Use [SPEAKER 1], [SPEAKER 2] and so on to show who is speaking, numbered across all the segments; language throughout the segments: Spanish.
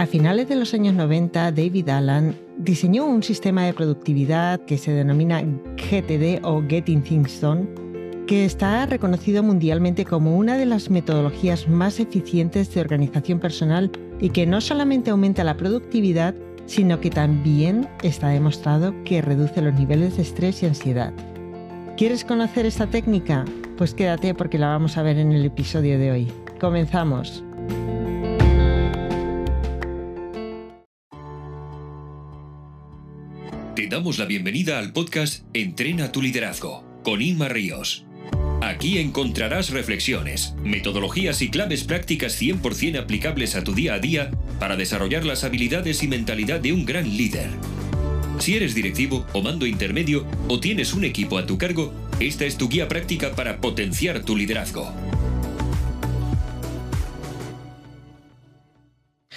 [SPEAKER 1] A finales de los años 90, David Allen diseñó un sistema de productividad que se denomina GTD o Getting Things Done, que está reconocido mundialmente como una de las metodologías más eficientes de organización personal y que no solamente aumenta la productividad, sino que también está demostrado que reduce los niveles de estrés y ansiedad. ¿Quieres conocer esta técnica? Pues quédate porque la vamos a ver en el episodio de hoy. Comenzamos.
[SPEAKER 2] Damos la bienvenida al podcast Entrena tu liderazgo con Inma Ríos. Aquí encontrarás reflexiones, metodologías y claves prácticas 100% aplicables a tu día a día para desarrollar las habilidades y mentalidad de un gran líder. Si eres directivo o mando intermedio o tienes un equipo a tu cargo, esta es tu guía práctica para potenciar tu liderazgo.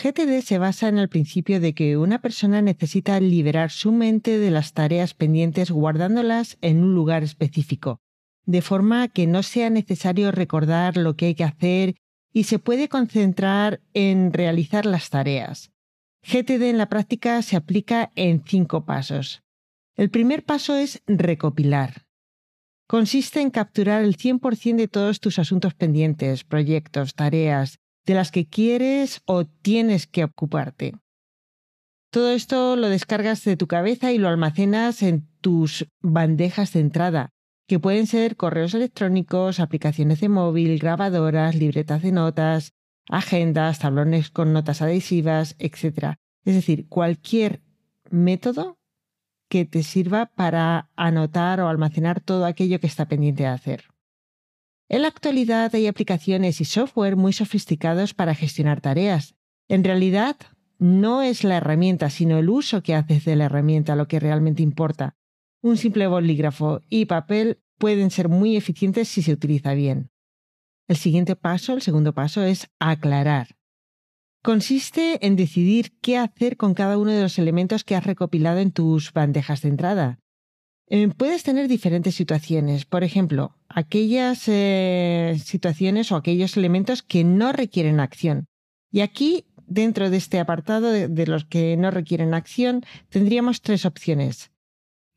[SPEAKER 1] GTD se basa en el principio de que una persona necesita liberar su mente de las tareas pendientes guardándolas en un lugar específico, de forma que no sea necesario recordar lo que hay que hacer y se puede concentrar en realizar las tareas. GTD en la práctica se aplica en cinco pasos. El primer paso es recopilar. Consiste en capturar el 100% de todos tus asuntos pendientes, proyectos, tareas, de las que quieres o tienes que ocuparte. Todo esto lo descargas de tu cabeza y lo almacenas en tus bandejas de entrada, que pueden ser correos electrónicos, aplicaciones de móvil, grabadoras, libretas de notas, agendas, tablones con notas adhesivas, etc. Es decir, cualquier método que te sirva para anotar o almacenar todo aquello que está pendiente de hacer. En la actualidad hay aplicaciones y software muy sofisticados para gestionar tareas. En realidad, no es la herramienta, sino el uso que haces de la herramienta lo que realmente importa. Un simple bolígrafo y papel pueden ser muy eficientes si se utiliza bien. El siguiente paso, el segundo paso, es aclarar. Consiste en decidir qué hacer con cada uno de los elementos que has recopilado en tus bandejas de entrada. Eh, puedes tener diferentes situaciones, por ejemplo, aquellas eh, situaciones o aquellos elementos que no requieren acción. Y aquí, dentro de este apartado de los que no requieren acción, tendríamos tres opciones.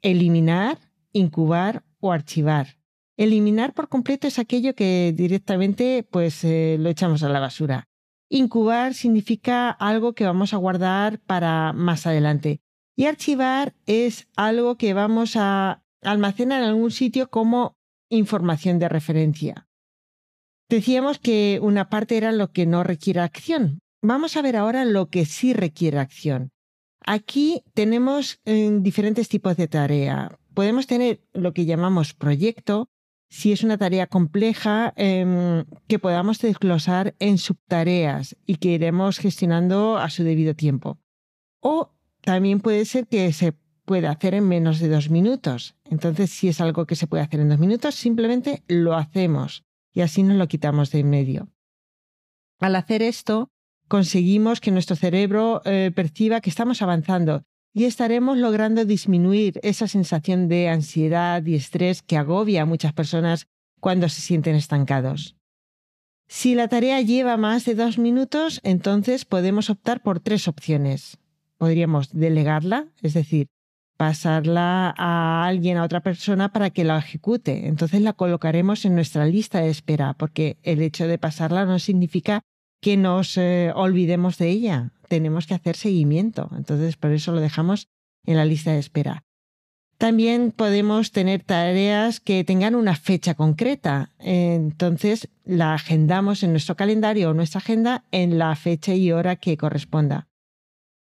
[SPEAKER 1] Eliminar, incubar o archivar. Eliminar por completo es aquello que directamente pues, eh, lo echamos a la basura. Incubar significa algo que vamos a guardar para más adelante. Y archivar es algo que vamos a almacenar en algún sitio como información de referencia. Decíamos que una parte era lo que no requiere acción. Vamos a ver ahora lo que sí requiere acción. Aquí tenemos eh, diferentes tipos de tarea. Podemos tener lo que llamamos proyecto, si es una tarea compleja em, que podamos desglosar en subtareas y que iremos gestionando a su debido tiempo. O también puede ser que se pueda hacer en menos de dos minutos. Entonces, si es algo que se puede hacer en dos minutos, simplemente lo hacemos y así nos lo quitamos de en medio. Al hacer esto, conseguimos que nuestro cerebro eh, perciba que estamos avanzando y estaremos logrando disminuir esa sensación de ansiedad y estrés que agobia a muchas personas cuando se sienten estancados. Si la tarea lleva más de dos minutos, entonces podemos optar por tres opciones. Podríamos delegarla, es decir, pasarla a alguien, a otra persona para que la ejecute. Entonces la colocaremos en nuestra lista de espera, porque el hecho de pasarla no significa que nos eh, olvidemos de ella tenemos que hacer seguimiento. Entonces, por eso lo dejamos en la lista de espera. También podemos tener tareas que tengan una fecha concreta. Entonces, la agendamos en nuestro calendario o nuestra agenda en la fecha y hora que corresponda.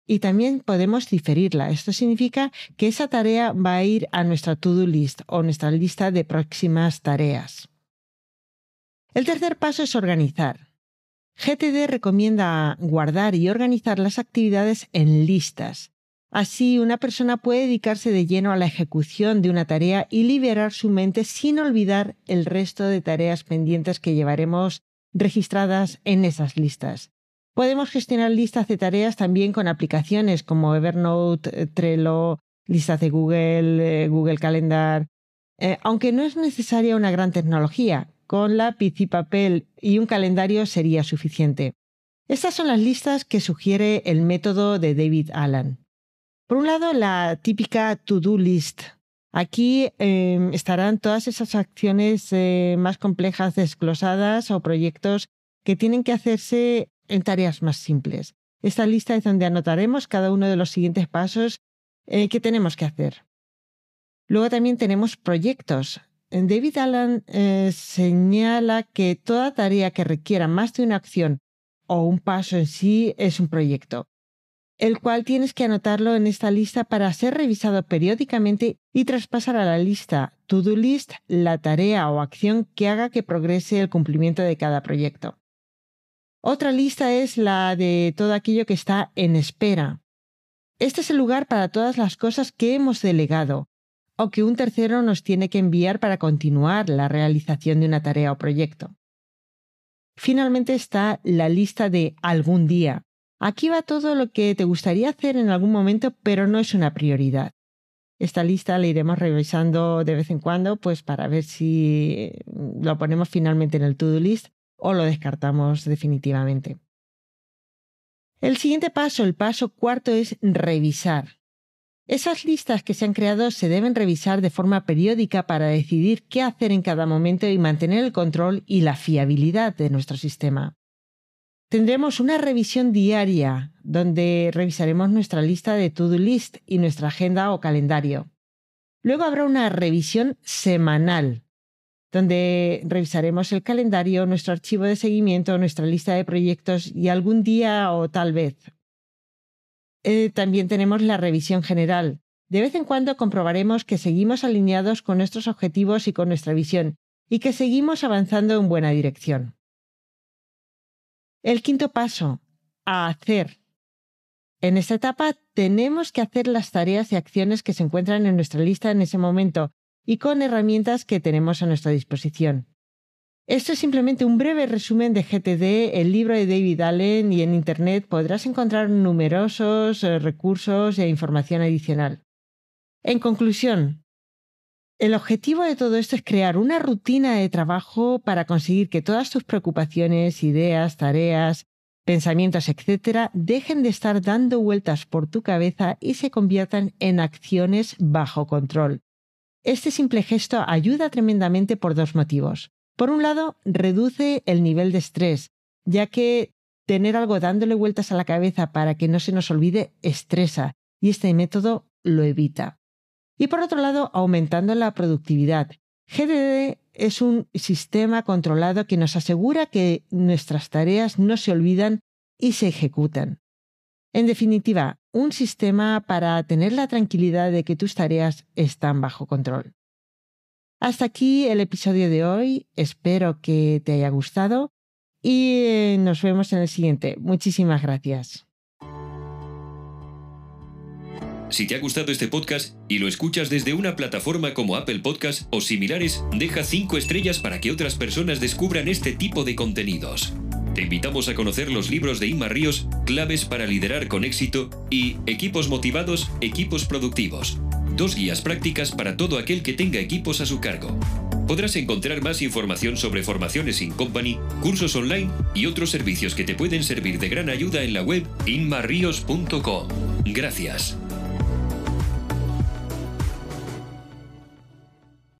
[SPEAKER 1] Y también podemos diferirla. Esto significa que esa tarea va a ir a nuestra to-do list o nuestra lista de próximas tareas. El tercer paso es organizar. GTD recomienda guardar y organizar las actividades en listas. Así, una persona puede dedicarse de lleno a la ejecución de una tarea y liberar su mente sin olvidar el resto de tareas pendientes que llevaremos registradas en esas listas. Podemos gestionar listas de tareas también con aplicaciones como Evernote, eh, Trello, listas de Google, eh, Google Calendar, eh, aunque no es necesaria una gran tecnología con lápiz y papel y un calendario sería suficiente. Estas son las listas que sugiere el método de David Allen. Por un lado, la típica to-do list. Aquí em, estarán todas esas acciones más complejas desglosadas o proyectos que tienen que hacerse en tareas más simples. Esta lista es donde anotaremos cada uno de los siguientes pasos eh, que tenemos que hacer. Luego también tenemos proyectos. David Allen eh, señala que toda tarea que requiera más de una acción o un paso en sí es un proyecto, el cual tienes que anotarlo en esta lista para ser revisado periódicamente y traspasar a la lista to-do list la tarea o acción que haga que progrese el cumplimiento de cada proyecto. Otra lista es la de todo aquello que está en espera. Este es el lugar para todas las cosas que hemos delegado o que un tercero nos tiene que enviar para continuar la realización de una tarea o proyecto. Finalmente está la lista de algún día. Aquí va todo lo que te gustaría hacer en algún momento, pero no es una prioridad. Esta lista la iremos revisando de vez en cuando, pues para ver si lo ponemos finalmente en el to-do list o lo descartamos definitivamente. El siguiente paso, el paso cuarto, es revisar. Esas listas que se han creado se deben revisar de forma periódica para decidir qué hacer en cada momento y mantener el control y la fiabilidad de nuestro sistema. Tendremos una revisión diaria donde revisaremos nuestra lista de to-do list y nuestra agenda o calendario. Luego habrá una revisión semanal donde revisaremos el calendario, nuestro archivo de seguimiento, nuestra lista de proyectos y algún día o tal vez. Eh, también tenemos la revisión general. De vez en cuando comprobaremos que seguimos alineados con nuestros objetivos y con nuestra visión y que seguimos avanzando en buena dirección. El quinto paso, a hacer. En esta etapa tenemos que hacer las tareas y acciones que se encuentran en nuestra lista en ese momento y con herramientas que tenemos a nuestra disposición. Esto es simplemente un breve resumen de GTD, el libro de David Allen y en Internet podrás encontrar numerosos eh, recursos e información adicional. En conclusión, el objetivo de todo esto es crear una rutina de trabajo para conseguir que todas tus preocupaciones, ideas, tareas, pensamientos, etc., dejen de estar dando vueltas por tu cabeza y se conviertan en acciones bajo control, este simple gesto ayuda tremendamente por dos motivos. Por un lado, reduce el nivel de estrés, ya que tener algo dándole vueltas a la cabeza para que no se nos olvide estresa, y este método lo evita. Y por otro lado, aumentando la productividad. GDD es un sistema controlado que nos asegura que nuestras tareas no se olvidan y se ejecutan. En definitiva, un sistema para tener la tranquilidad de que tus tareas están bajo control. Hasta aquí el episodio de hoy, espero que te haya gustado y eh, nos vemos en el siguiente. Muchísimas gracias.
[SPEAKER 2] Si te ha gustado este podcast y lo escuchas desde una plataforma como Apple Podcast o similares, deja 5 estrellas para que otras personas descubran este tipo de contenidos. Te invitamos a conocer los libros de Inma Ríos, Claves para liderar con éxito y Equipos motivados, equipos productivos. Dos guías prácticas para todo aquel que tenga equipos a su cargo. Podrás encontrar más información sobre formaciones in company, cursos online y otros servicios que te pueden servir de gran ayuda en la web inmarrios.com. Gracias.